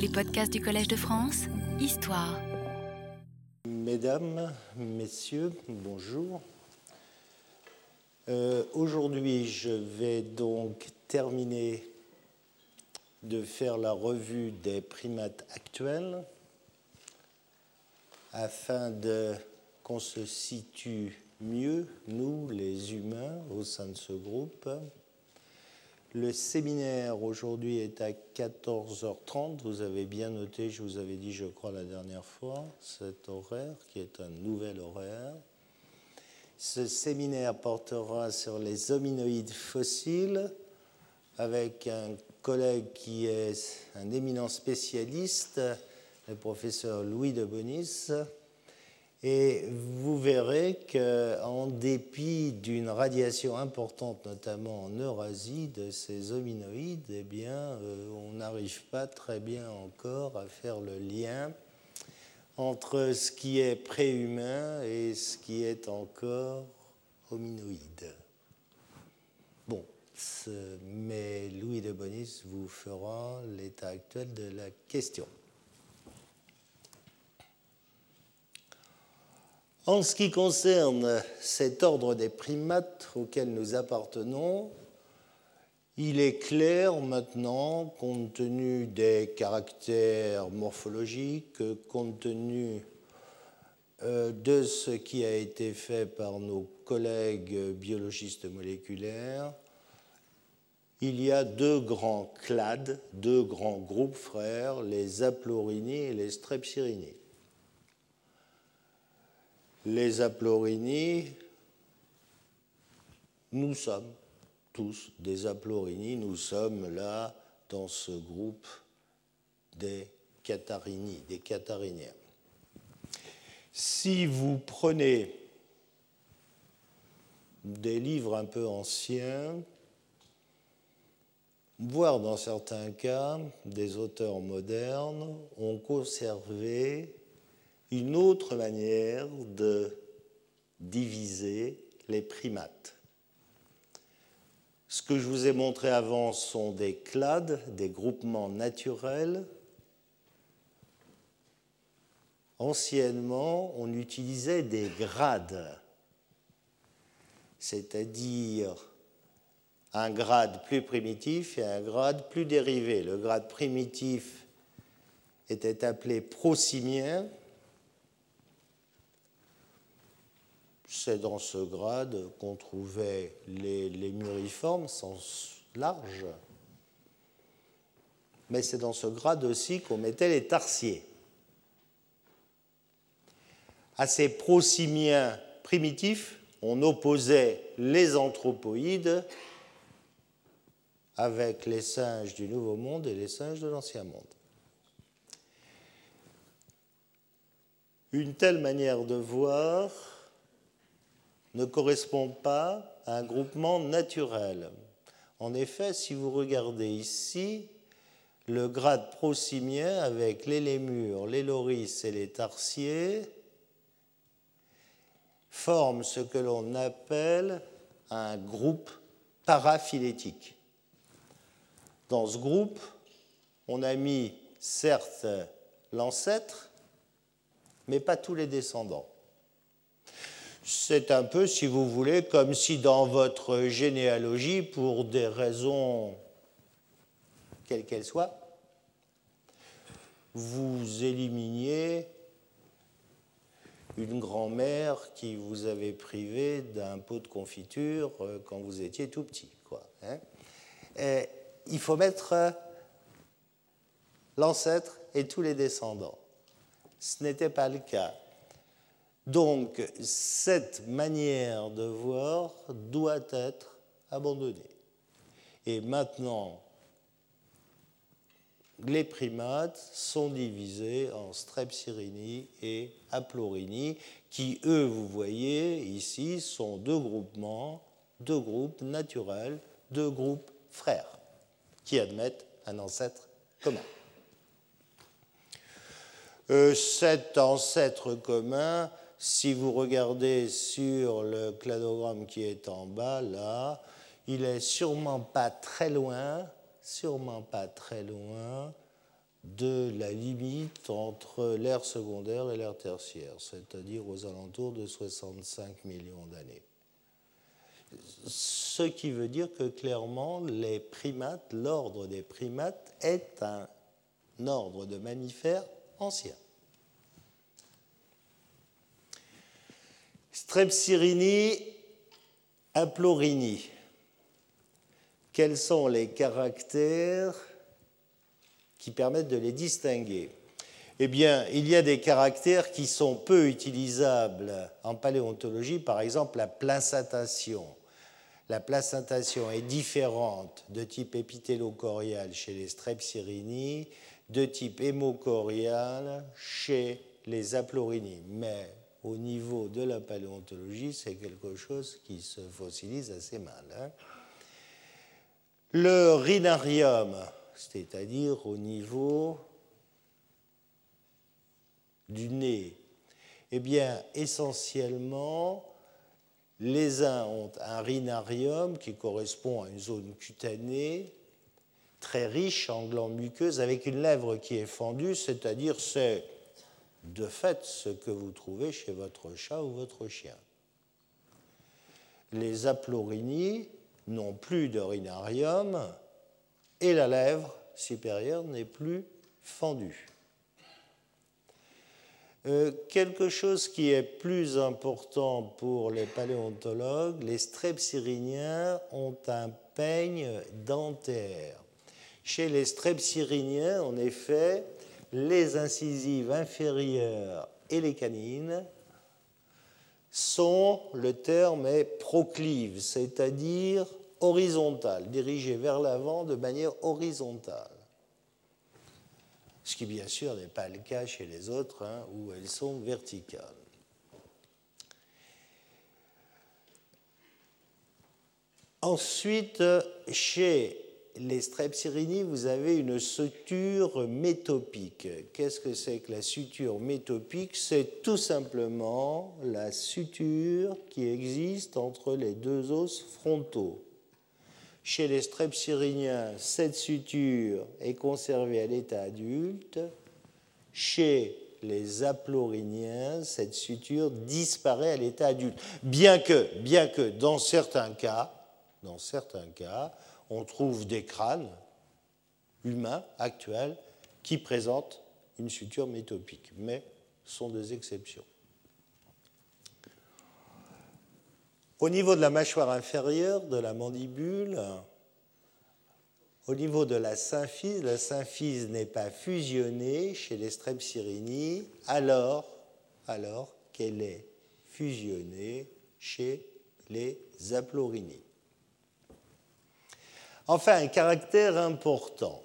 Les podcasts du Collège de France, Histoire. Mesdames, Messieurs, bonjour. Euh, Aujourd'hui, je vais donc terminer de faire la revue des primates actuels afin qu'on se situe mieux, nous, les humains, au sein de ce groupe. Le séminaire aujourd'hui est à 14h30. Vous avez bien noté, je vous avais dit, je crois, la dernière fois, cet horaire qui est un nouvel horaire. Ce séminaire portera sur les hominoïdes fossiles avec un collègue qui est un éminent spécialiste, le professeur Louis de Bonis, et vous verrez qu'en dépit d'une radiation importante, notamment en Eurasie, de ces hominoïdes, eh bien, euh, on n'arrive pas très bien encore à faire le lien entre ce qui est préhumain et ce qui est encore hominoïde. Bon, mais Louis de Bonis vous fera l'état actuel de la question. En ce qui concerne cet ordre des primates auquel nous appartenons, il est clair maintenant, compte tenu des caractères morphologiques, compte tenu euh, de ce qui a été fait par nos collègues biologistes moléculaires, il y a deux grands clades, deux grands groupes frères, les aplorini et les strepsirini les aplorini, nous sommes tous des aplorini, nous sommes là dans ce groupe des catharini, des cathariniens. Si vous prenez des livres un peu anciens, voire dans certains cas des auteurs modernes, ont conservé une autre manière de diviser les primates. Ce que je vous ai montré avant sont des clades, des groupements naturels. Anciennement, on utilisait des grades, c'est-à-dire un grade plus primitif et un grade plus dérivé. Le grade primitif était appelé prosimien c'est dans ce grade qu'on trouvait les, muriformes, sens large, mais c'est dans ce grade aussi qu'on mettait les tarsiers. À ces prosimiens primitifs, on opposait les anthropoïdes avec les singes du Nouveau Monde et les singes de l'Ancien Monde. Une telle manière de voir ne correspond pas à un groupement naturel. En effet, si vous regardez ici, le grade prosimien avec les lémures, les loris et les tarsiers forme ce que l'on appelle un groupe paraphylétique. Dans ce groupe, on a mis certes l'ancêtre, mais pas tous les descendants c'est un peu, si vous voulez, comme si dans votre généalogie, pour des raisons quelles qu'elles soient, vous éliminiez une grand-mère qui vous avait privé d'un pot de confiture euh, quand vous étiez tout petit. Hein. il faut mettre l'ancêtre et tous les descendants. Ce n'était pas le cas. Donc cette manière de voir doit être abandonnée. Et maintenant, les primates sont divisés en strepsirini et aplorini, qui, eux, vous voyez ici, sont deux groupements, deux groupes naturels, deux groupes frères, qui admettent un ancêtre commun. Euh, cet ancêtre commun si vous regardez sur le cladogramme qui est en bas, là, il est sûrement pas très loin, sûrement pas très loin de la limite entre l'ère secondaire et l'ère tertiaire, c'est-à-dire aux alentours de 65 millions d'années. Ce qui veut dire que clairement, les primates, l'ordre des primates est un ordre de mammifères ancien. Strepsyrini, Aplorini. Quels sont les caractères qui permettent de les distinguer? Eh bien, il y a des caractères qui sont peu utilisables en paléontologie, par exemple la placentation. La placentation est différente de type épithélocorial chez les Strepsyrini, de type hémocorial chez les Aplorini. Mais au niveau de la paléontologie, c'est quelque chose qui se fossilise assez mal. Hein. Le rhinarium, c'est-à-dire au niveau du nez, eh bien, essentiellement, les uns ont un rhinarium qui correspond à une zone cutanée très riche en glandes muqueuses avec une lèvre qui est fendue, c'est-à-dire c'est de fait ce que vous trouvez chez votre chat ou votre chien. Les aplorini n'ont plus de rhinarium et la lèvre supérieure n'est plus fendue. Euh, quelque chose qui est plus important pour les paléontologues, les strepsyriniens ont un peigne dentaire. Chez les strepsyriniens, en effet, les incisives inférieures et les canines sont, le terme est proclive, c'est-à-dire horizontale, dirigées vers l'avant de manière horizontale. Ce qui bien sûr n'est pas le cas chez les autres, hein, où elles sont verticales. Ensuite, chez les strepsyrini, vous avez une suture métopique. Qu'est-ce que c'est que la suture métopique? C'est tout simplement la suture qui existe entre les deux os frontaux. Chez les strepsyriniens, cette suture est conservée à l'état adulte. Chez les aploriniens, cette suture disparaît à l'état adulte. Bien que, bien que dans certains cas, dans certains cas, on trouve des crânes humains actuels qui présentent une suture métopique, mais sont des exceptions. Au niveau de la mâchoire inférieure, de la mandibule, au niveau de la symphyse, la symphyse n'est pas fusionnée chez les Strepsyrini alors, alors qu'elle est fusionnée chez les Aplorini. Enfin, un caractère important.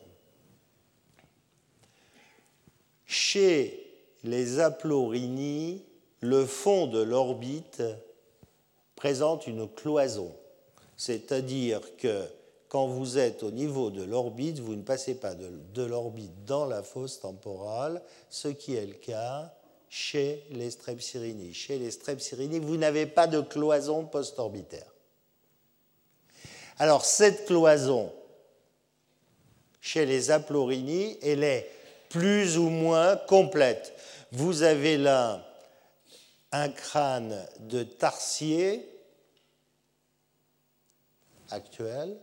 Chez les aplorini, le fond de l'orbite présente une cloison, c'est-à-dire que quand vous êtes au niveau de l'orbite, vous ne passez pas de, l'orbite dans la fosse temporale, ce qui est le cas chez les strepsyrini. Chez les strepsyrini, vous n'avez pas de cloison post-orbitaire. Alors cette cloison, chez les aplorini, elle est plus ou moins complète. Vous avez là un crâne de tarsier actuel.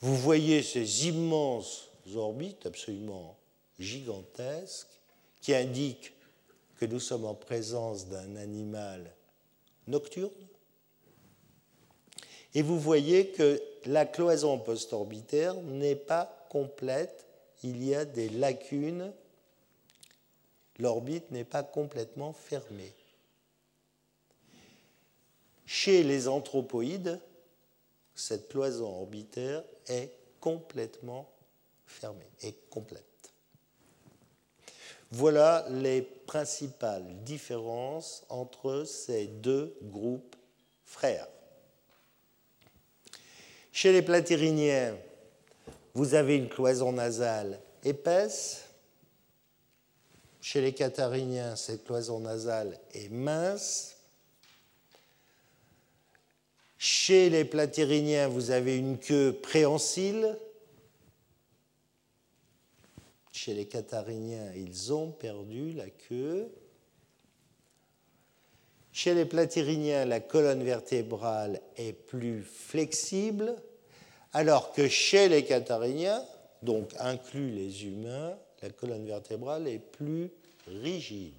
Vous voyez ces immenses orbites absolument gigantesques qui indiquent que nous sommes en présence d'un animal nocturne et vous voyez que la cloison postorbitaire n'est pas complète, il y a des lacunes, l'orbite n'est pas complètement fermée. Chez les anthropoïdes, cette cloison orbitaire est complètement fermée, est complète. Voilà les principales différences entre ces deux groupes frères. Chez les platyriniens, vous avez une cloison nasale épaisse. Chez les cathariniens, cette cloison nasale est mince. Chez les platyriniens, vous avez une queue préhensile Chez les cathariniens, ils ont perdu la queue. Chez les platyriniens, la colonne vertébrale est plus flexible, alors que chez les cathariniens, donc inclus les humains, la colonne vertébrale est plus rigide.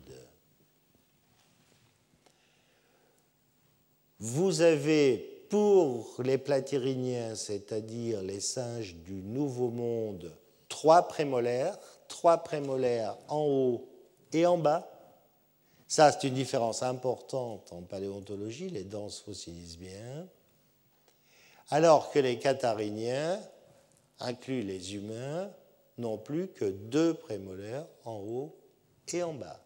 Vous avez pour les platyriniens, c'est-à-dire les singes du Nouveau Monde, trois prémolaires, trois prémolaires en haut et en bas. Ça, c'est une différence importante en paléontologie, les se fossilisent bien. Alors que les cathariniens, inclus les humains, n'ont plus que deux prémolaires en haut et en bas.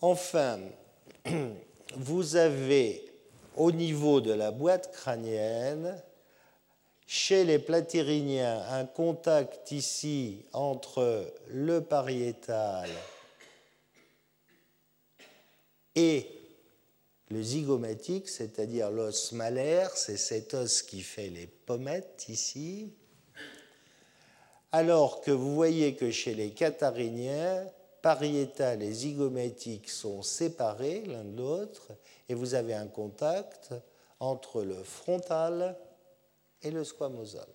Enfin, vous avez au niveau de la boîte crânienne, chez les platyriniens, un contact ici entre le pariétal et le zygomatique, c'est-à-dire l'os malaire, c'est cet os qui fait les pommettes ici, alors que vous voyez que chez les cathariniens, pariétal et zygomatique sont séparés l'un de l'autre et vous avez un contact entre le frontal et le squamosal.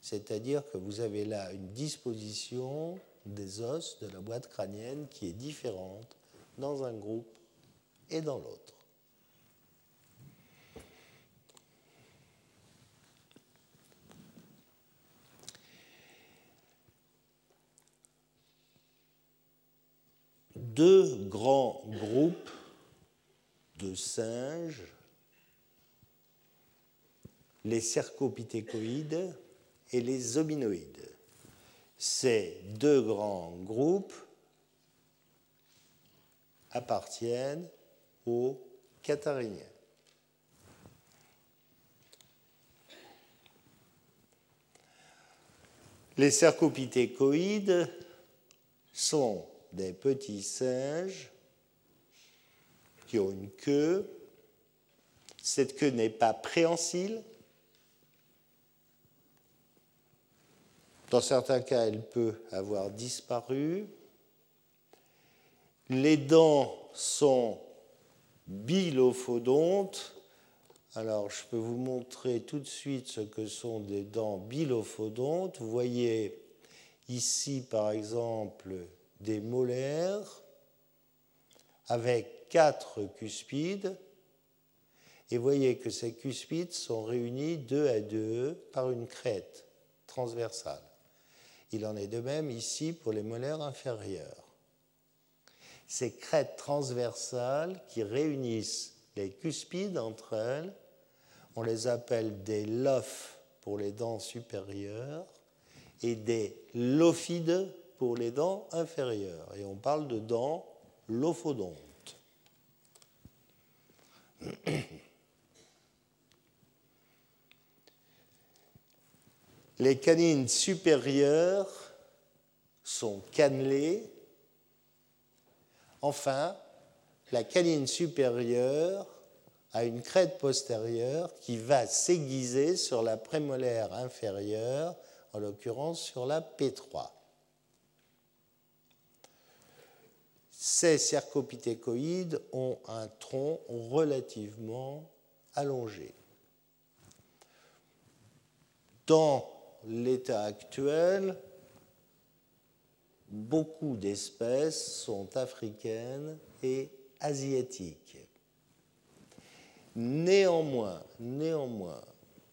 C'est-à-dire que vous avez là une disposition des os de la boîte crânienne qui est différente dans un groupe et dans l'autre. Deux grands groupes de singes, les cercopithécoïdes et les hominoïdes. Ces deux grands groupes appartiennent aux cathariniens. Les cercopithécoïdes sont des petits singes qui ont une queue. Cette queue n'est pas préhensile. Dans certains cas, elle peut avoir disparu. Les dents sont bilophodontes. Alors, je peux vous montrer tout de suite ce que sont des dents bilophodontes. Vous voyez ici, par exemple, des molaires avec quatre cuspides. Et voyez que ces cuspides sont réunis deux à deux par une crête transversale. Il en est de même ici pour les molaires inférieurs. Ces crêtes transversales qui réunissent les cuspides entre elles, on les appelle des lophes pour les dents supérieures et des lophides pour les dents inférieures. Et on parle de dents lophodontes. Les canines supérieures sont cannelées. Enfin, la canine supérieure a une crête postérieure qui va s'aiguiser sur la prémolaire inférieure, en l'occurrence sur la P3. Ces cercopithécoïdes ont un tronc relativement allongé. Dans l'état actuel, beaucoup d'espèces sont africaines et asiatiques. Néanmoins, néanmoins,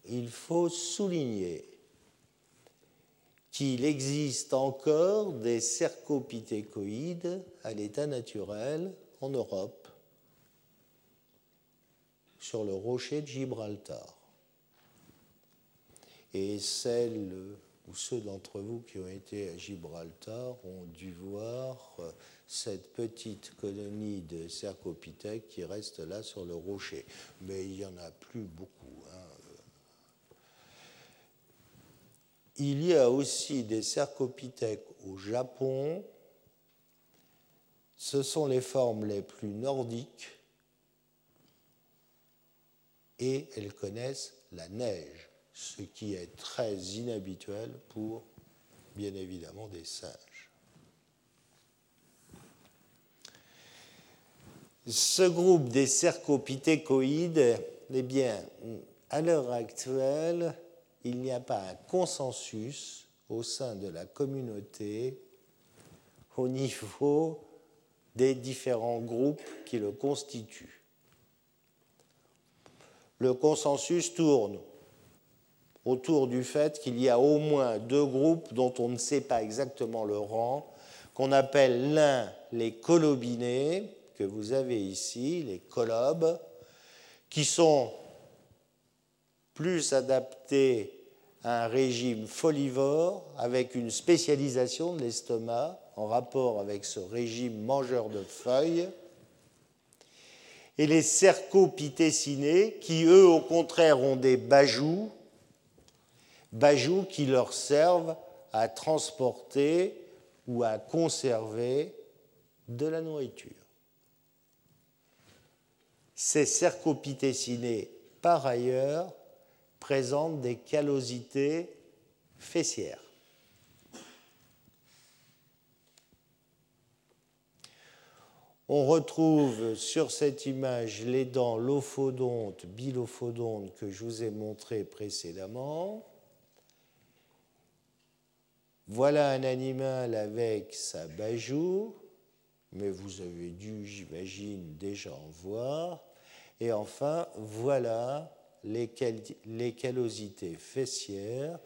il faut souligner qu'il existe encore des cercopithécoïdes à l'état naturel en Europe, sur le rocher de Gibraltar. Et celles ou ceux d'entre vous qui ont été à Gibraltar ont dû voir cette petite colonie de cercopithèques qui reste là sur le rocher. Mais il n'y en a plus beaucoup. Il y a aussi des cercopithèques au Japon. Ce sont les formes les plus nordiques et elles connaissent la neige. Ce qui est très inhabituel pour, bien évidemment, des singes. Ce groupe des cercopithécoïdes, eh bien, à l'heure actuelle, il n'y a pas un consensus au sein de la communauté au niveau des différents groupes qui le constituent. Le consensus tourne autour du fait qu'il y a au moins deux groupes dont on ne sait pas exactement le rang, qu'on appelle l'un les colobinés, que vous avez ici, les colobes, qui sont plus adaptés à un régime folivore avec une spécialisation de l'estomac en rapport avec ce régime mangeur de feuilles, et les cercopithécinés qui, eux, au contraire, ont des bajous, bajous qui leur servent à transporter ou à conserver de la nourriture. Ces cercopithécinés, par ailleurs, présentent des callosités fessières. On retrouve sur cette image les dents lophodontes, bilophodontes que je vous ai montrées précédemment. Voilà un animal avec sa bajou mais vous avez dû, j'imagine, déjà en voir. Et enfin, voilà les, callosités fessières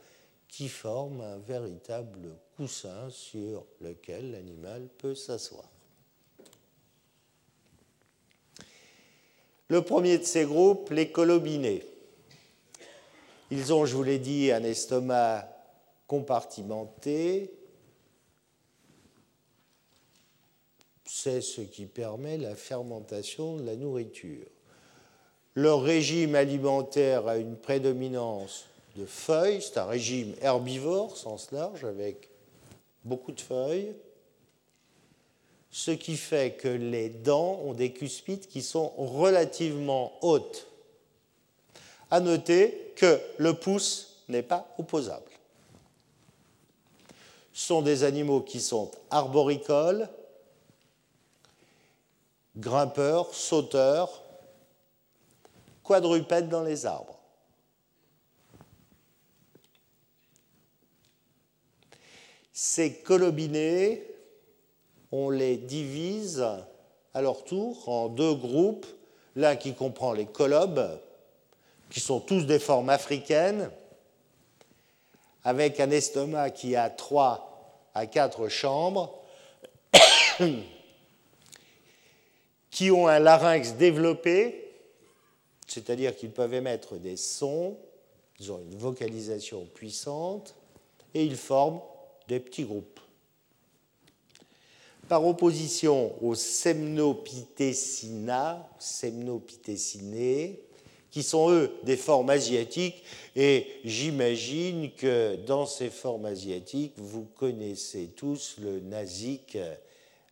qui forment un véritable coussin sur lequel l'animal peut s'asseoir. Le premier de ces groupes, les colobinés. Ils ont, je vous l'ai dit, un estomac compartimenté, c'est ce qui permet la fermentation de la nourriture. Leur régime alimentaire a une prédominance de feuilles, c'est un régime herbivore, sens large, avec beaucoup de feuilles, ce qui fait que les dents ont des cuspides qui sont relativement hautes. À noter que le pouce n'est pas opposable. Sont des animaux qui sont arboricoles, grimpeurs, sauteurs, quadrupèdes dans les arbres. Ces colobinés, on les divise à leur tour en deux groupes, l'un qui comprend les colobes, qui sont tous des formes africaines, avec un estomac qui a trois à quatre chambres, qui ont un larynx développé, c'est-à-dire qu'ils peuvent émettre des sons, ils ont une vocalisation puissante, et ils forment des petits groupes. Par opposition aux semnopithecina, semnopithecinae, qui sont eux des formes asiatiques, et j'imagine que dans ces formes asiatiques, vous connaissez tous le nasique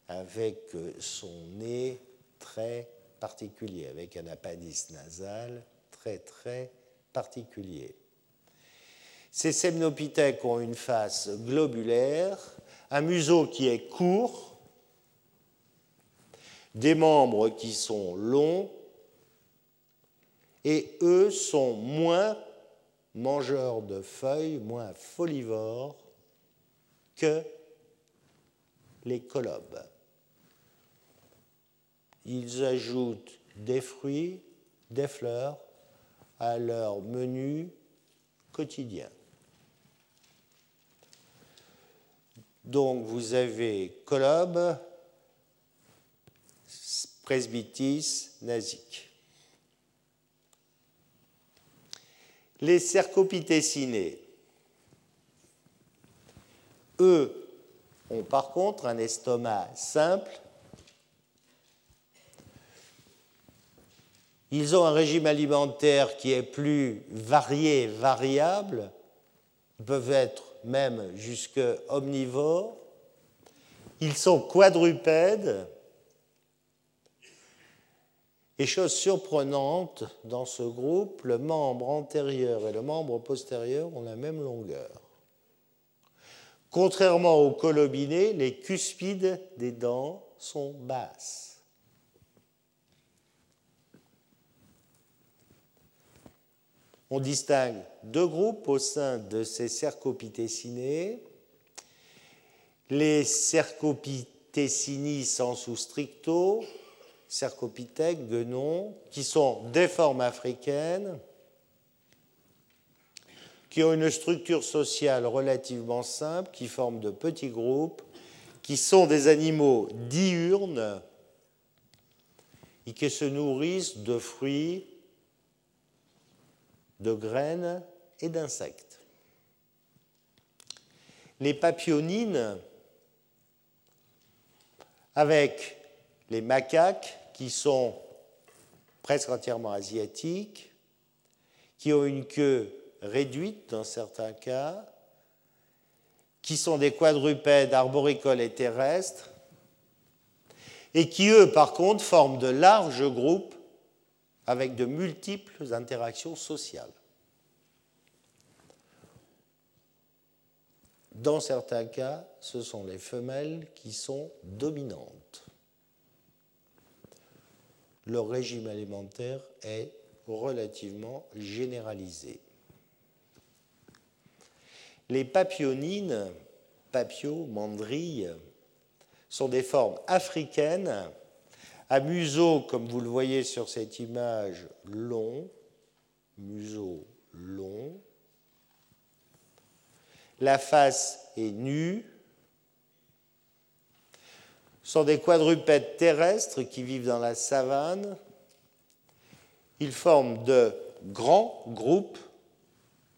avec son nez très particulier, avec un appendice nasal très très particulier. Ces semnopithèques ont une face globulaire, un museau qui est court, des membres qui sont longs, et eux sont moins mangeurs de feuilles, moins folivores que les colobes ils ajoutent des fruits, des fleurs à leur menu quotidien. Donc vous avez colobe, presbytis, nasique. Les cercopithécinés, eux, ont par contre un estomac simple Ils ont un régime alimentaire qui est plus varié, variable. Ils peuvent être même jusque omnivores. Ils sont quadrupèdes. Et chose surprenante, dans ce groupe, le membre antérieur et le membre postérieur ont la même longueur. Contrairement aux colobinés, les cuspides des dents sont basses. On distingue deux groupes au sein de ces cercopitécinés. Les cercopitécini sensu stricto, cercopithèques, guenons, qui sont des formes africaines, qui ont une structure sociale relativement simple, qui forment de petits groupes, qui sont des animaux diurnes et qui se nourrissent de fruits, de graines et d'insectes. Les papillonines, avec les macaques qui sont presque entièrement asiatiques, qui ont une queue réduite dans certains cas, qui sont des quadrupèdes arboricoles et terrestres, et qui, eux, par contre, forment de larges groupes avec de multiples interactions sociales. Dans certains cas, ce sont les femelles qui sont dominantes. Leur régime alimentaire est relativement généralisé. Les papillonines, papio, mandrilles, sont des formes africaines à museau, comme vous le voyez sur cette image, long, museau long. La face est nue. Sont des quadrupèdes terrestres qui vivent dans la savane. Ils forment de grands groupes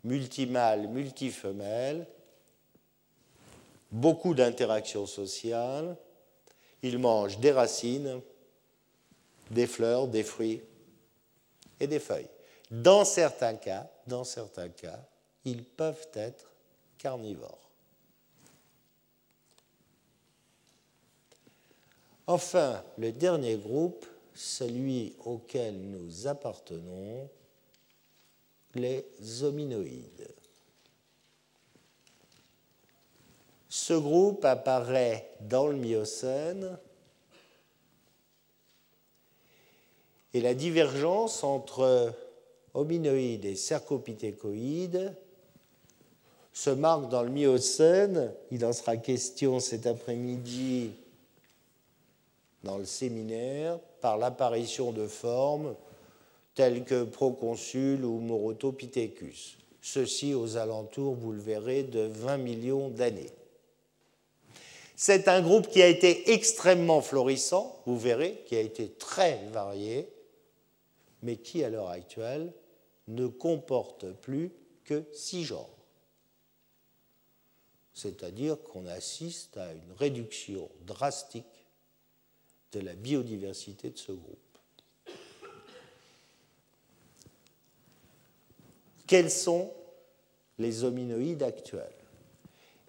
multimâles, multifemelles, beaucoup d'interactions sociales. Ils mangent des racines, des fleurs, des fruits et des feuilles. Dans certains cas, dans certains cas, ils peuvent être carnivores. Enfin, le dernier groupe, celui auquel nous appartenons, les hominoïdes. Ce groupe apparaît dans le Miocène et la divergence entre hominoïdes et cercopithécoïdes se marque dans le Miocène. Il en sera question cet après-midi dans le séminaire par l'apparition de formes tels que Proconsul ou Morotopithecus. Ceci aux alentours, vous le verrez, de 20 millions d'années. C'est un groupe qui a été extrêmement florissant, vous verrez, qui a été très varié, mais qui à l'heure actuelle ne comporte plus que six genres. C'est-à-dire qu'on assiste à une réduction drastique de la biodiversité de ce groupe. Quels sont les hominoïdes actuels?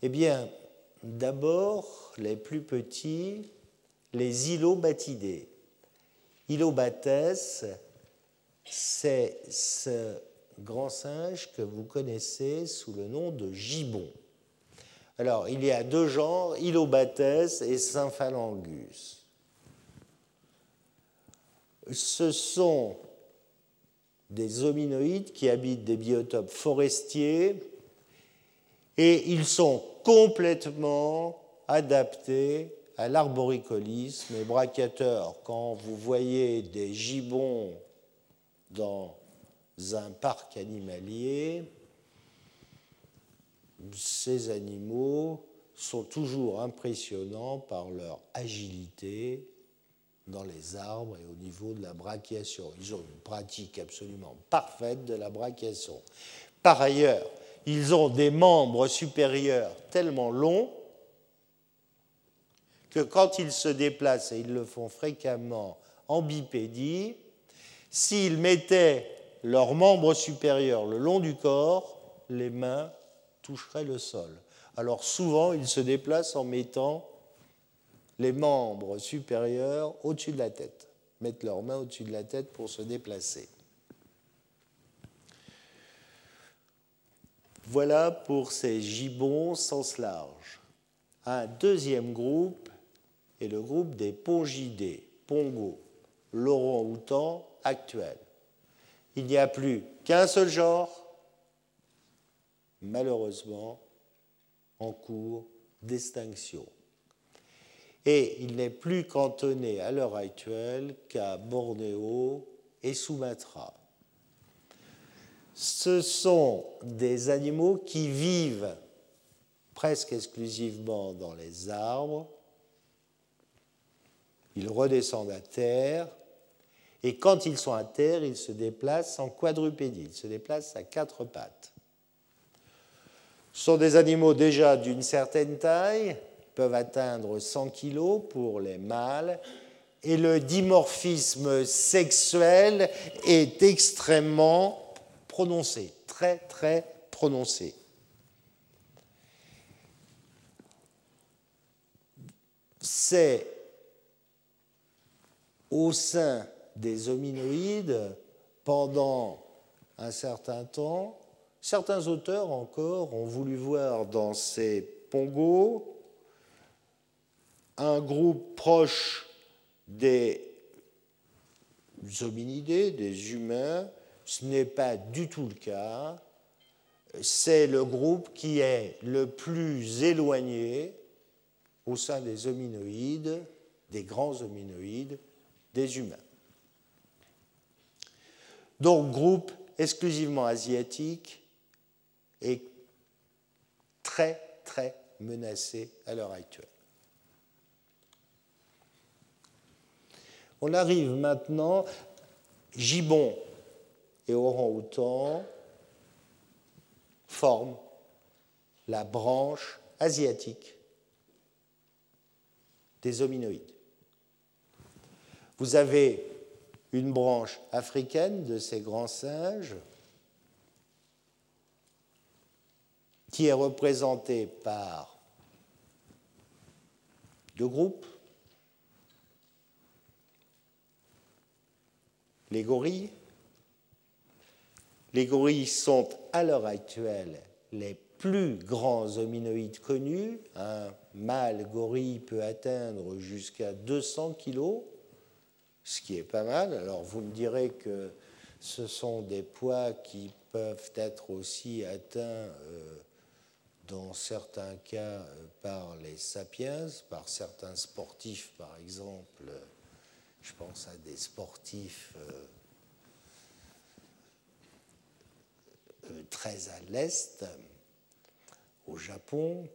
Eh bien, d'abord, les plus petits, les ilobatidés. Ilobates, c'est ce grand singe que vous connaissez sous le nom de gibbon. Alors, il y a deux genres, Ilobates et Symphalangus. Ce sont des hominoïdes qui habitent des biotopes forestiers et ils sont complètement adaptés à l'arboricolisme et brachyateurs. Quand vous voyez des gibbons dans un parc animalier, ces animaux sont toujours impressionnants par leur agilité, dans les arbres et au niveau de la brachiation. Ils ont une pratique absolument parfaite de la brachiation. Par ailleurs, ils ont des membres supérieurs tellement longs que quand ils se déplacent, et ils le font fréquemment en bipédie, s'ils mettaient leurs membres supérieurs le long du corps, les mains toucheraient le sol. Alors souvent, ils se déplacent en mettant les membres supérieurs au-dessus de la tête. mettent leurs mains au-dessus de la tête pour se déplacer. Voilà pour ces gibbons sens large. Un deuxième groupe est le groupe des pongidés, pongo, l'orang-outan actuel. Il n'y a plus qu'un seul genre, malheureusement, en cours d'extinction. Et il n'est plus cantonné à l'heure actuelle qu'à Bornéo et Sumatra. Ce sont des animaux qui vivent presque exclusivement dans les arbres. Ils redescendent à terre et quand ils sont à terre, ils se déplacent en quadrupédie, ils se déplacent à quatre pattes. Ce sont des animaux déjà d'une certaine taille, peuvent atteindre 100 kg pour les mâles, et le dimorphisme sexuel est extrêmement prononcé, très très prononcé. C'est au sein des hominoïdes pendant un certain temps. Certains auteurs encore ont voulu voir dans ces pongos un groupe proche des hominidés, des humains. Ce n'est pas du tout le cas. C'est le groupe qui est le plus éloigné au sein des hominoïdes, des grands hominoïdes, des humains. Donc groupe exclusivement asiatique et très très menacé à l'heure actuelle. On arrive maintenant, gibbon et orang-outan forment la branche asiatique des hominoïdes. Vous avez une branche africaine de ces grands singes qui est représentée par deux groupes. Les gorilles. Les gorilles sont à l'heure actuelle les plus grands hominoïdes connus. Un mâle gorille peut atteindre jusqu'à 200 kg ce qui est pas mal. Alors vous me direz que ce sont des poids qui peuvent être aussi atteints euh, dans certains cas euh, par les sapiens, par certains sportifs par exemple. Je pense à des sportifs euh, très à l'est, au Japon.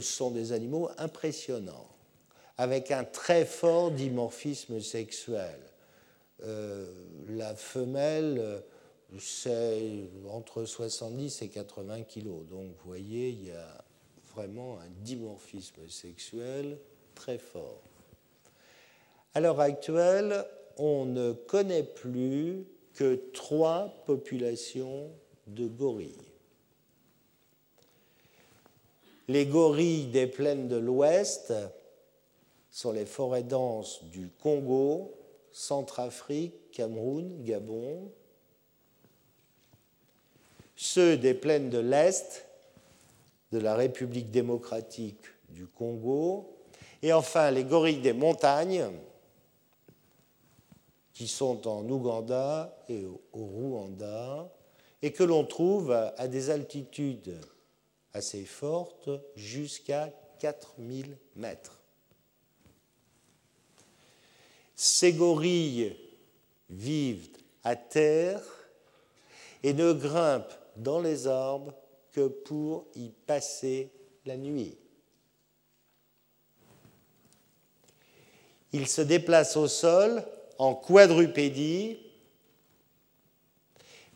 Sont des animaux impressionnants avec un très fort dimorphisme sexuel. Euh, la femelle, c'est entre 70 et 80 kilos. Donc vous voyez, il y a vraiment un dimorphisme sexuel très fort. À l'heure actuelle, on ne connaît plus que trois populations de gorilles. Les gorilles des plaines de l'Ouest, sur les forêts denses du Congo, Centrafrique, Cameroun, Gabon, ceux des plaines de l'Est, de la République démocratique du Congo, et enfin les gorilles des montagnes, qui sont en Ouganda et au Rwanda, et que l'on trouve à des altitudes assez fortes, jusqu'à 4000 mètres. Ces gorilles vivent à terre et ne grimpent dans les arbres que pour y passer la nuit. Ils se déplacent au sol en quadrupédie,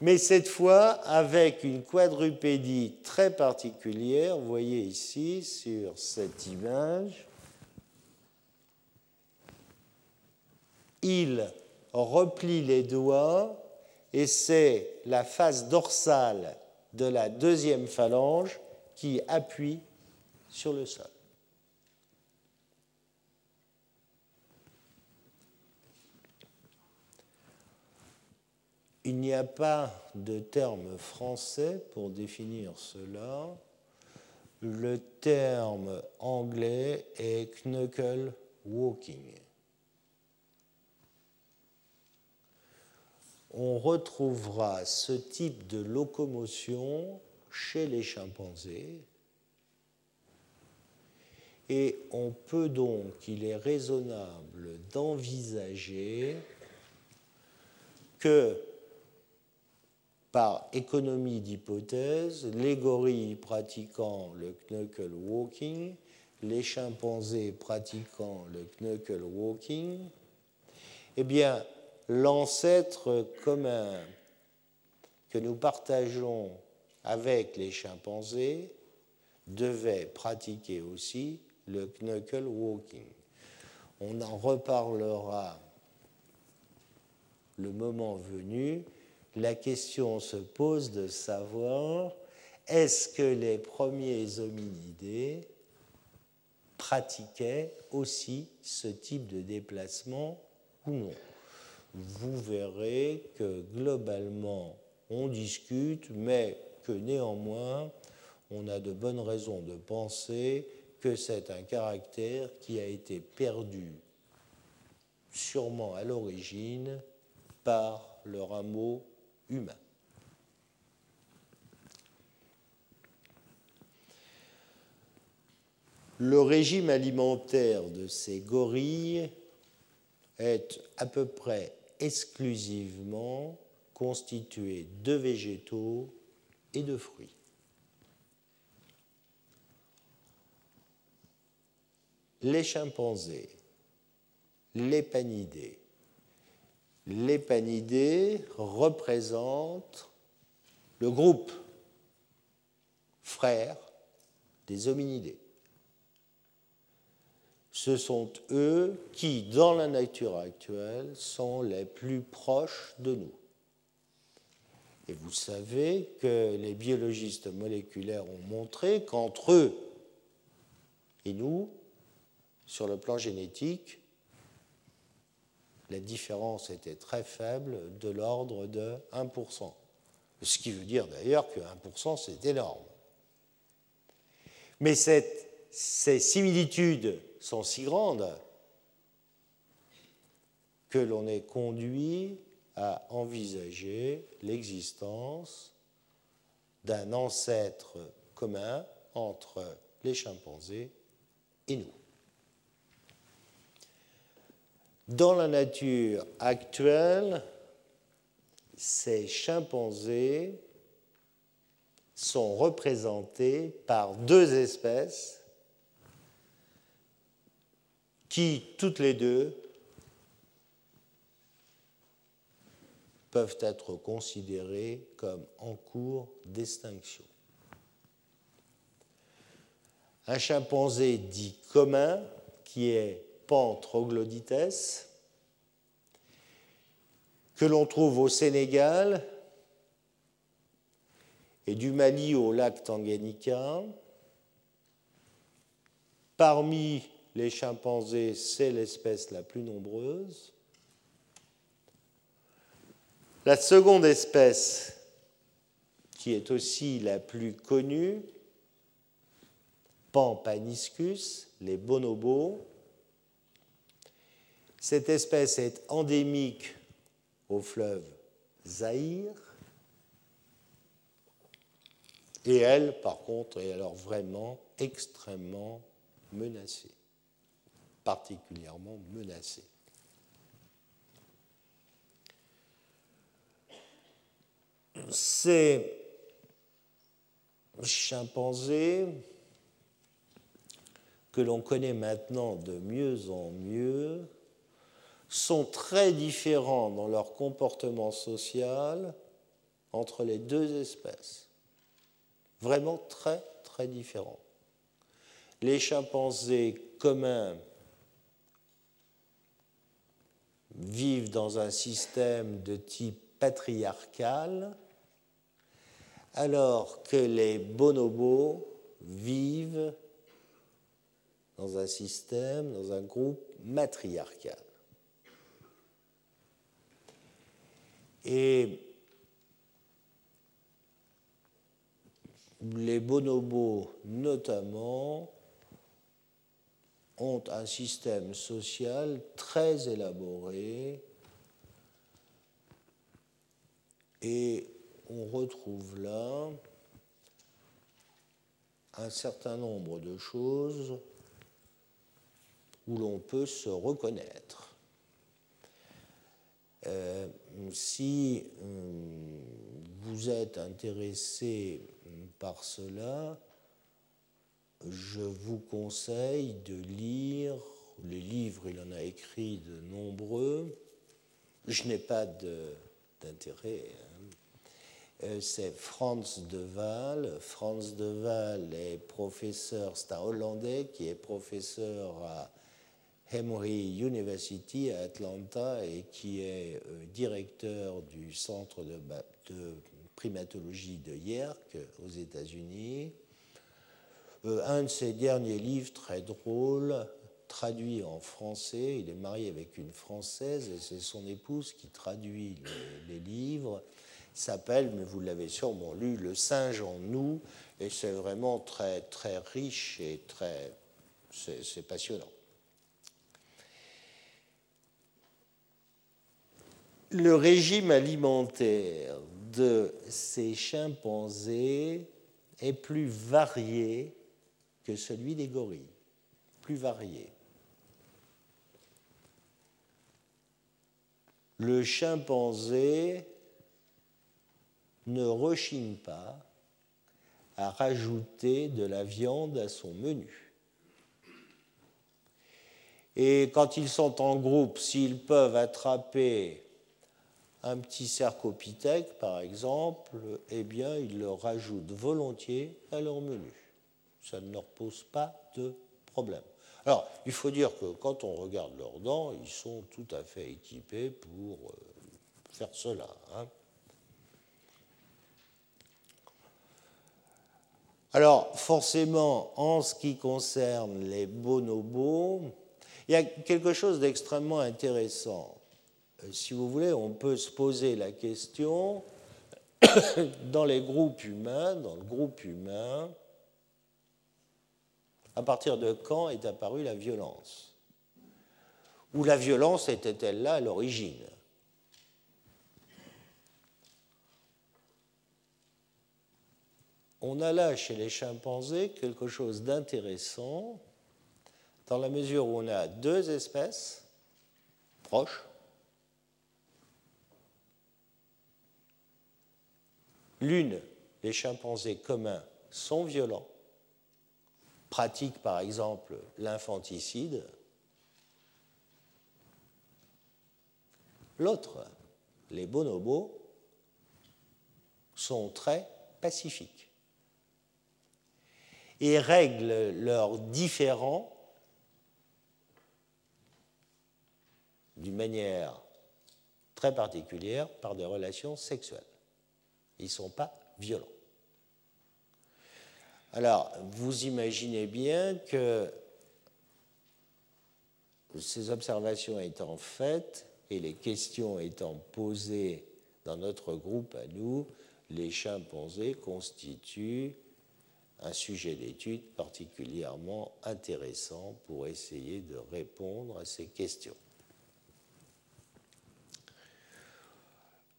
mais cette fois avec une quadrupédie très particulière. Vous voyez ici sur cette image il replie les doigts et c'est la face dorsale de la deuxième phalange qui appuie sur le sol. Il n'y a pas de terme français pour définir cela. Le terme anglais est knuckle walking. On retrouvera ce type de locomotion chez les chimpanzés et on peut donc, il est raisonnable d'envisager que par économie d'hypothèse, les gorilles pratiquant le knuckle walking, les chimpanzés pratiquant le knuckle walking, eh bien, l'ancêtre commun que nous partageons avec les chimpanzés devait pratiquer aussi le knuckle walking. On en reparlera le moment venu. La question se pose de savoir est-ce que les premiers hominidés pratiquaient aussi ce type de déplacement ou non? Vous verrez que globalement, on discute, mais que néanmoins, on a de bonnes raisons de penser que c'est un caractère qui a été perdu sûrement à l'origine par le rameau Le régime alimentaire de ces gorilles est à peu près exclusivement constitué de végétaux et de fruits. les chimpanzés, les panidés. Les panidés représentent le groupe frère des hominidés. Ce sont eux qui, dans la nature actuelle, sont les plus proches de nous. Et vous savez que les biologistes moléculaires ont montré qu'entre eux et nous, sur le plan génétique, la différence était très faible, de l'ordre de 1%. Ce qui veut dire d'ailleurs que 1%, c'est énorme. Mais ces similitudes sont si grandes que l'on est conduit à envisager l'existence d'un ancêtre commun entre les chimpanzés et nous. Dans la nature actuelle, ces chimpanzés sont représentés par deux espèces qui, toutes les deux, peuvent être considérées comme en cours d'extinction. Un chimpanzé dit commun, qui est Pantroglodytes, que l'on trouve au Sénégal et du Mali au lac Tanganyika. Parmi les chimpanzés, c'est l'espèce la plus nombreuse. La seconde espèce, qui est aussi la plus connue, Pampaniscus, les bonobos, cette espèce est endémique au fleuve Zahir. Et elle, par contre, est alors vraiment extrêmement menacée, particulièrement menacée. Ces chimpanzés que l'on connaît maintenant de mieux en mieux sont très différents dans leur comportement social entre les deux espèces. Vraiment très, très différents. Les chimpanzés communs vivent dans un système de type patriarcal, alors que les bonobos vivent dans un système, dans un groupe matriarcal. Et les bonobos, notamment, ont un système social très élaboré et on retrouve là un certain nombre de choses où l'on peut se reconnaître. Euh, si euh, vous êtes intéressé par cela, je vous conseille de lire les livres, il en a écrit de nombreux. Je n'ai pas d'intérêt. Hein. Euh, c'est Franz de Waal. Franz de Waal est professeur, c'est un Hollandais qui est professeur à Emory University à Atlanta et qui est euh, directeur du centre de, primatologie de Yerk aux États-Unis. Euh, un de ses derniers livres, très drôle, traduit en français, il est marié avec une Française et c'est son épouse qui traduit les, livres, s'appelle, mais vous l'avez sûrement lu, Le singe en nous, et c'est vraiment très, très riche et très. c'est passionnant. Le régime alimentaire de ces chimpanzés est plus varié que celui des gorilles, plus varié. Le chimpanzé ne rechigne pas à rajouter de la viande à son menu. Et quand ils sont en groupe, s'ils peuvent attraper un petit cercopithèque, par exemple, eh bien, ils le rajoutent volontiers à leur menu ça ne leur pose pas de problème. Alors, il faut dire que quand on regarde leurs dents, ils sont tout à fait équipés pour euh, faire cela. Hein. Alors, forcément, en ce qui concerne les bonobos, il y a quelque chose d'extrêmement intéressant. Euh, si vous voulez, on peut se poser la question, dans les groupes humains, dans le groupe humain, à partir de quand est apparue la violence? Ou la violence était-elle là à l'origine? On a là chez les chimpanzés quelque chose d'intéressant dans la mesure où on a deux espèces proches. L'une, les chimpanzés communs, sont violents pratique par exemple l'infanticide. L'autre, les bonobos, sont très pacifiques et règlent leurs différends d'une manière très particulière par des relations sexuelles. Ils ne sont pas violents. Alors, vous imaginez bien que ces observations étant faites et les questions étant posées dans notre groupe à nous, les chimpanzés constituent un sujet d'étude particulièrement intéressant pour essayer de répondre à ces questions.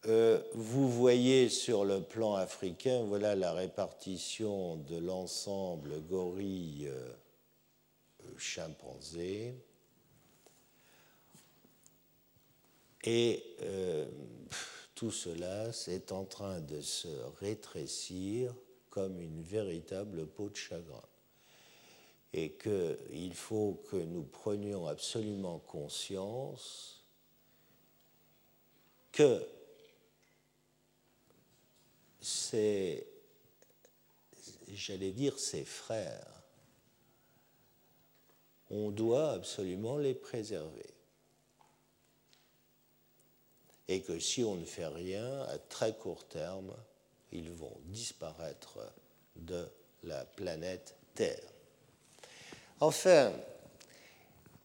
Euh, vous voyez sur le plan africain, voilà la répartition de l'ensemble gorille chimpanzé. Et euh, tout cela, c'est en train de se rétrécir comme une véritable peau de chagrin. Et qu'il faut que nous prenions absolument conscience que c'est, j'allais dire, ses frères. On doit absolument les préserver. Et que si on ne fait rien, à très court terme, ils vont disparaître de la planète Terre. Enfin,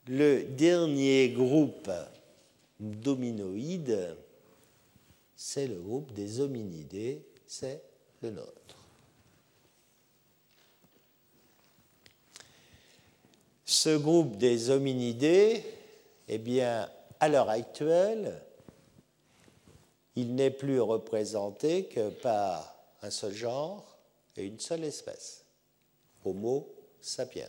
le dernier groupe dominoïde, c'est le groupe des hominidés c'est le nôtre. Ce groupe des hominidés, eh bien, à l'heure actuelle, il n'est plus représenté que par un seul genre et une seule espèce, Homo sapiens.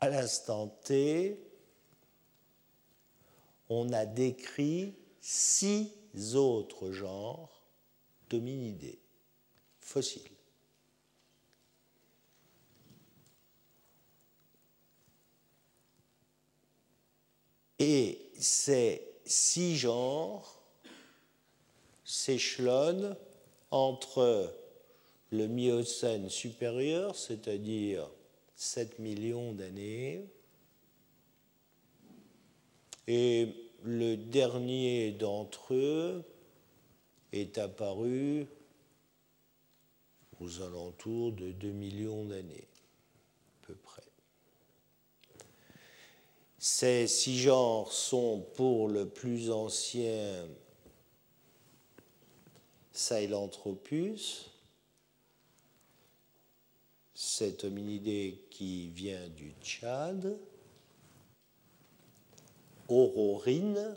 À l'instant T, on a décrit six autres genres d'hominidés fossiles. Et ces six genres s'échelonnent entre le Miocène supérieur, c'est-à-dire 7 millions d'années, et le dernier d'entre eux est apparu aux alentours de 2 millions d'années, à peu près. Ces six genres sont pour le plus ancien Sahelanthropus, cet hominidé qui vient du Tchad, Aurorine,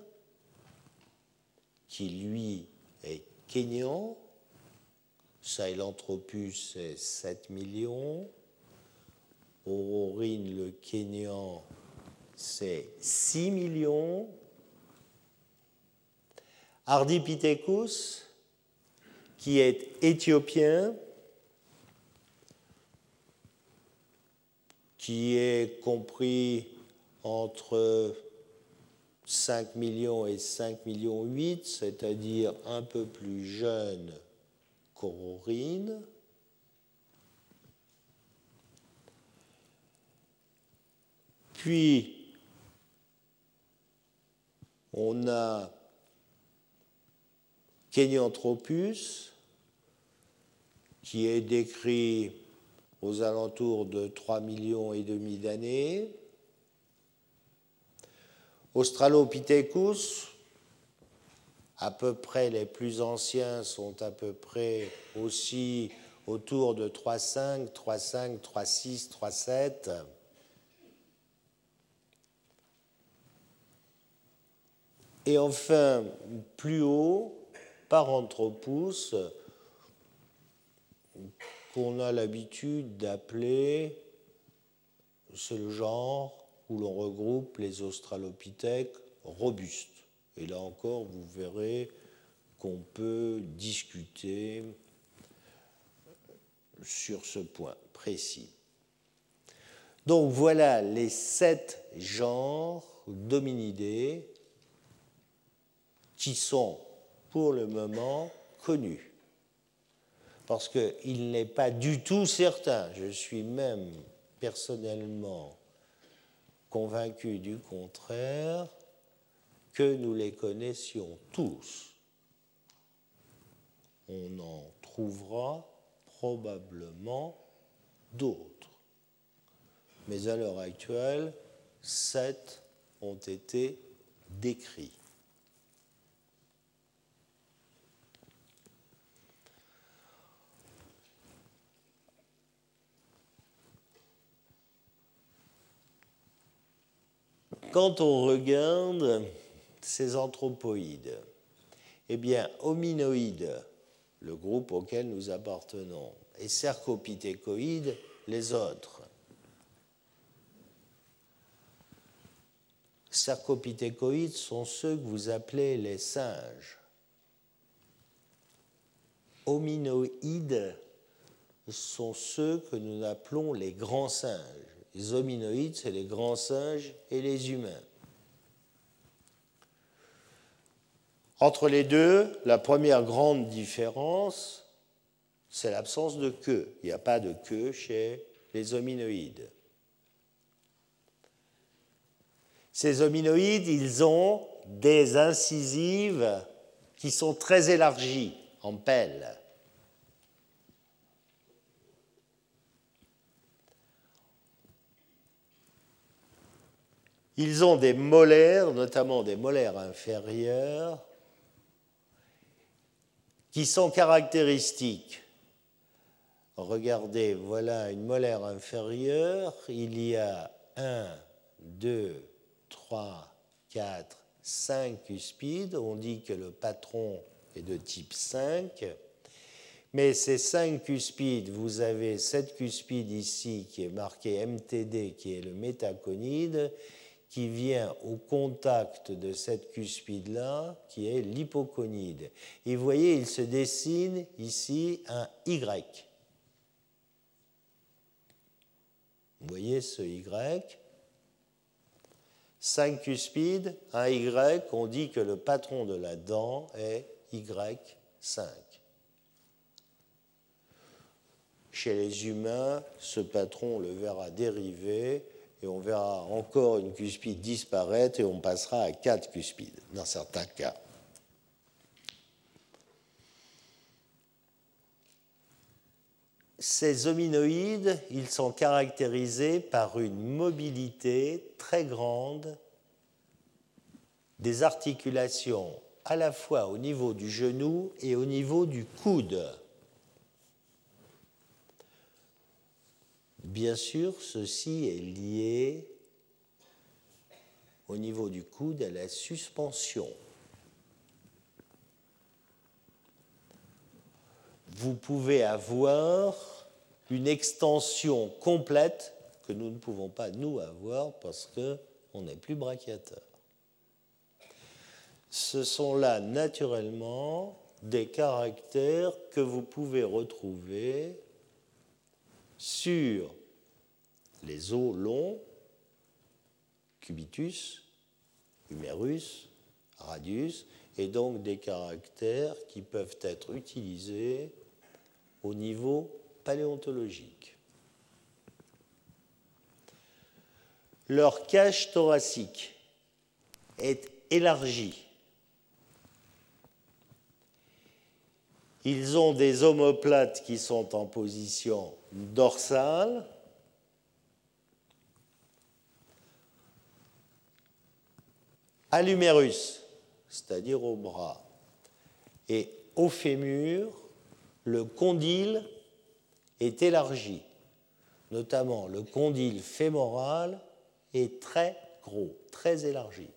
qui lui est kényan, Sahelanthropus est 7 millions, Aurorine le kényan c'est 6 millions, Ardipithecus qui est éthiopien, qui est compris entre 5 millions et 5 millions 8, c'est-à-dire un peu plus jeune qu'Aurorine. Puis, on a Kenyanthropus, qui est décrit aux alentours de 3 millions et demi d'années. Australopithecus, à peu près les plus anciens sont à peu près aussi autour de 3,5, 3,5, 3,6, 3,7. Et enfin, plus haut, Paranthropus, qu'on a l'habitude d'appeler, c'est le genre où l'on regroupe les australopithèques robustes. Et là encore, vous verrez qu'on peut discuter sur ce point précis. Donc voilà les sept genres d'hominidés qui sont pour le moment connus parce qu'il n'est pas du tout certain, je suis même personnellement convaincu du contraire, que nous les connaissions tous. On en trouvera probablement d'autres. Mais à l'heure actuelle, sept ont été décrits. Quand on regarde ces anthropoïdes, eh bien, hominoïdes, le groupe auquel nous appartenons, et cercopithécoïdes, les autres. Cercopithécoïdes sont ceux que vous appelez les singes. Hominoïdes sont ceux que nous appelons les grands singes. Les hominoïdes, c'est les grands singes et les humains. Entre les deux, la première grande différence, c'est l'absence de queue. Il n'y a pas de queue chez les hominoïdes. Ces hominoïdes, ils ont des incisives qui sont très élargies en pelle. Ils ont des molaires, notamment des molaires inférieurs, qui sont caractéristiques. Regardez, voilà une molaire inférieure. Il y a 1, 2, 3, 4, 5 cuspides. On dit que le patron est de type 5. Mais ces 5 cuspides, vous avez cette cuspide ici qui est marquée MTD, qui est le métaconide, qui vient au contact de cette cuspide-là, qui est l'hypoconide. Et vous voyez, il se dessine ici un Y. Vous voyez ce Y? 5 cuspides, un Y, on dit que le patron de la dent est Y5. Chez les humains, ce patron, on le verra dériver on verra encore une cuspide disparaître et on passera à 4 cuspides dans certains cas. Ces hominoïdes, ils sont caractérisés par une mobilité très grande des articulations à la fois au niveau du genou et au niveau du coude. Bien sûr, ceci est lié au niveau du coude à la suspension. vous pouvez avoir une extension complète que nous ne pouvons pas, nous, avoir parce qu'on n'est plus brachiateur. Ce sont là, naturellement, des caractères que vous pouvez retrouver sur les os longs, cubitus, humérus, radius, et donc des caractères qui peuvent être utilisés au niveau paléontologique. Leur cage thoracique est élargie. Ils ont des omoplates qui sont en position dorsale. À l'humérus, c'est-à-dire au bras, et au fémur, le condyle est élargi, notamment le condyle fémoral est très gros, très élargi.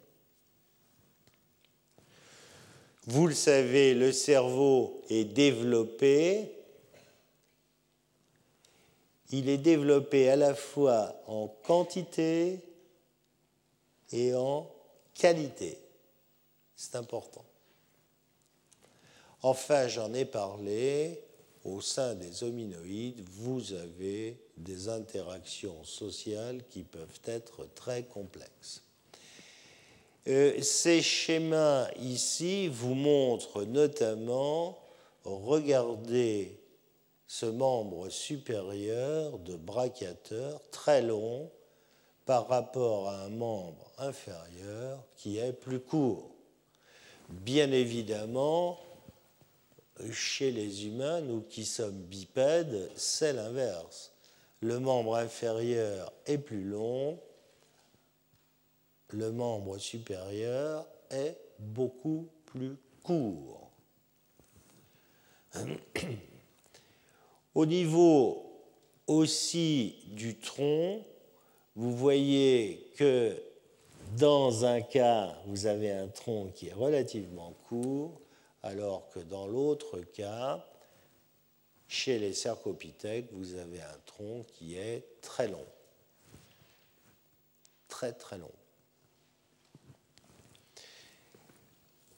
Vous le savez, le cerveau est développé. Il est développé à la fois en quantité et en qualité. C'est important. Enfin, j'en ai parlé, au sein des hominoïdes, vous avez des interactions sociales qui peuvent être très complexes. Euh, ces schémas ici vous montrent notamment, regardez ce membre supérieur de brachiateur très long par rapport à un membre inférieur qui est plus court. Bien évidemment, chez les humains, nous qui sommes bipèdes, c'est l'inverse. Le membre inférieur est plus long, le membre supérieur est beaucoup plus court. Au niveau aussi du tronc, vous voyez que dans un cas, vous avez un tronc qui est relativement court, alors que dans l'autre cas, chez les cercopithèques, vous avez un tronc qui est très long. Très très long.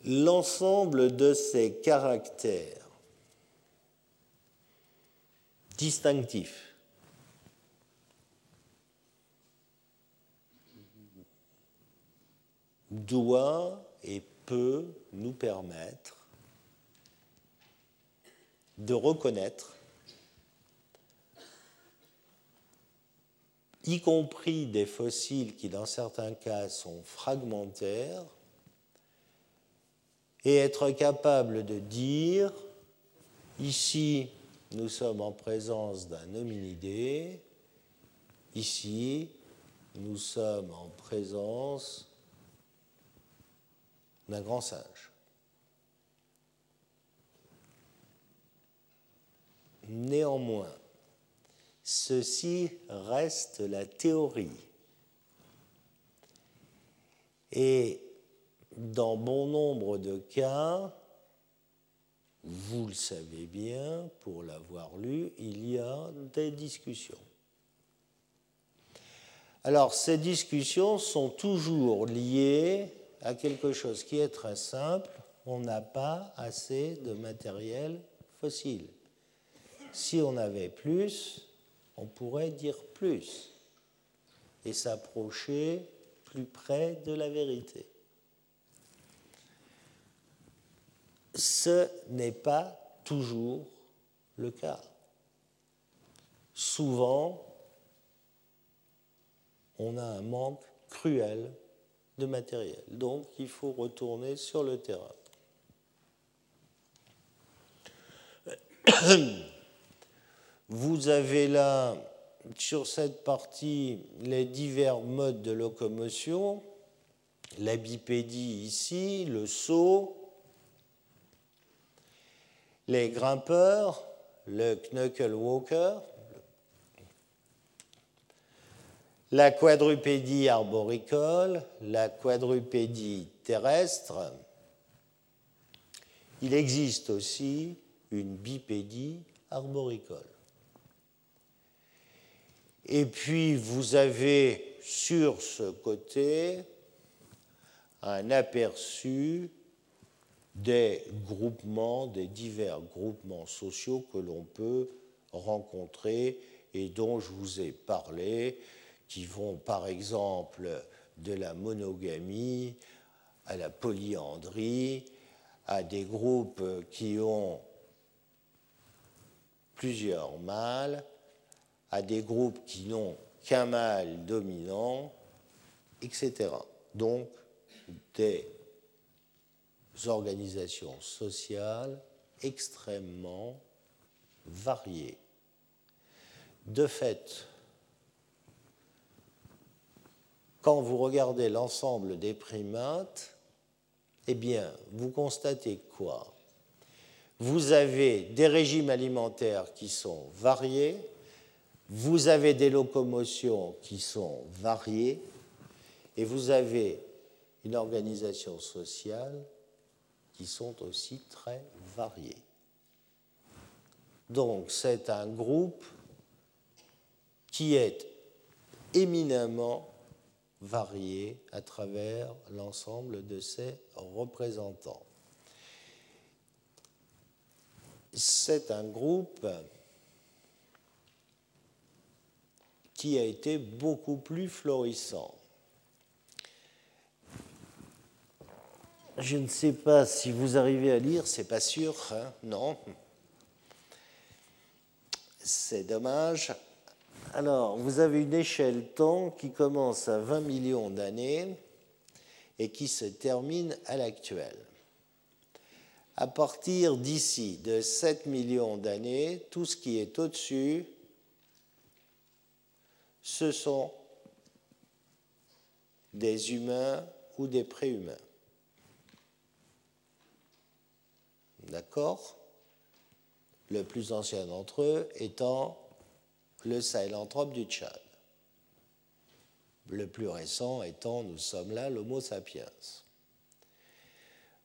L'ensemble de ces caractères distinctifs doit et peut nous permettre de reconnaître, y compris des fossiles qui dans certains cas sont fragmentaires, et être capable de dire, ici nous sommes en présence d'un hominidé, ici nous sommes en présence d'un grand singe. néanmoins, ceci reste la théorie. Et dans bon nombre de cas, vous le savez bien, pour l'avoir lu, il y a des discussions. Alors, ces discussions sont toujours liées à quelque chose qui est très simple. On n'a pas assez de matériel fossile. Si on avait plus, on pourrait dire plus et s'approcher plus près de la vérité. Ce n'est pas toujours le cas. Souvent, on a un manque cruel de matériel. Donc, il faut retourner sur le terrain. Vous avez là, sur cette partie, les divers modes de locomotion. La bipédie ici, le saut, les grimpeurs, le knuckle walker, la quadrupédie arboricole, la quadrupédie terrestre. Il existe aussi une bipédie arboricole. Et puis vous avez sur ce côté un aperçu des groupements, des divers groupements sociaux que l'on peut rencontrer et dont je vous ai parlé, qui vont par exemple de la monogamie à la polyandrie, à des groupes qui ont plusieurs mâles, à des groupes qui n'ont qu'un mâle dominant, etc. Donc des organisations sociales extrêmement variées. De fait, quand vous regardez l'ensemble des primates, eh bien, vous constatez quoi? Vous avez des régimes alimentaires qui sont variés, vous avez des locomotions qui sont variées, et vous avez une organisation sociale qui sont aussi très variées. Donc c'est un groupe qui est éminemment varié à travers l'ensemble de ses représentants. C'est un groupe qui a été beaucoup plus florissant. Je ne sais pas si vous arrivez à lire, c'est pas sûr, hein non. C'est dommage. Alors, vous avez une échelle temps qui commence à 20 millions d'années et qui se termine à l'actuel. À partir d'ici, de 7 millions d'années, tout ce qui est au-dessus, ce sont des humains ou des préhumains. D'accord Le plus ancien d'entre eux étant le sahélanthrope du Tchad. Le plus récent étant, nous sommes là, l'Homo sapiens.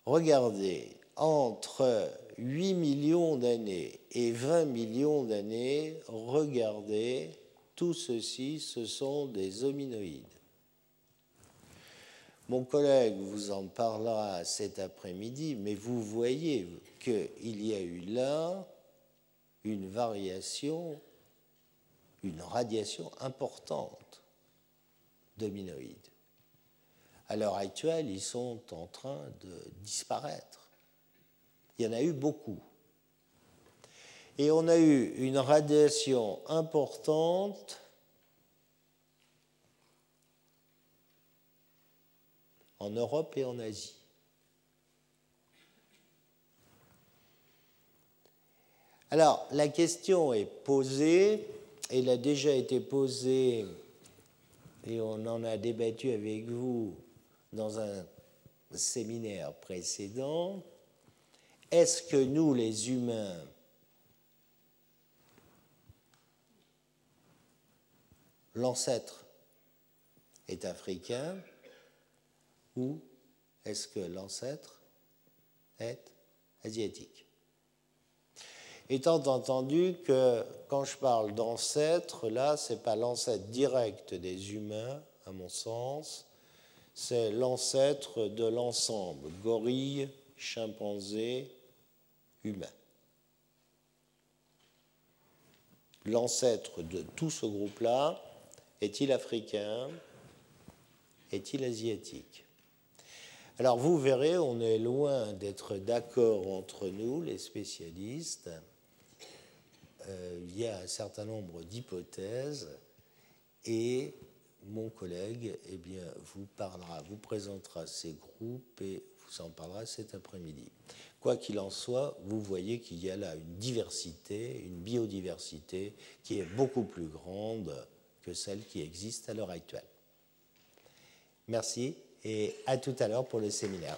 Regardez, entre 8 millions d'années et 20 millions d'années, regardez, tout ceci, ce sont des hominoïdes. Mon collègue vous en parlera cet après-midi, mais vous voyez qu'il y a eu là une variation une radiation importante d'hominoïdes. À l'heure actuelle, ils sont en train de disparaître. Il y en a eu beaucoup. Et on a eu une radiation importante en Europe et en Asie. Alors, la question est posée, elle a déjà été posée, et on en a débattu avec vous dans un séminaire précédent. Est-ce que nous, les humains, l'ancêtre est africain ou est-ce que l'ancêtre est asiatique? Étant entendu que quand je parle d'ancêtre, là, ce n'est pas l'ancêtre direct des humains, à mon sens, c'est l'ancêtre de l'ensemble, gorille, chimpanzé, humain. L'ancêtre de tout ce groupe-là est-il africain Est-il asiatique? Alors vous verrez, on est loin d'être d'accord entre nous, les spécialistes. Il y a un certain nombre d'hypothèses et mon collègue eh bien, vous parlera, vous présentera ces groupes et vous en parlera cet après-midi. Quoi qu'il en soit, vous voyez qu'il y a là une diversité, une biodiversité qui est beaucoup plus grande que celle qui existe à l'heure actuelle. Merci et à tout à l'heure pour le séminaire.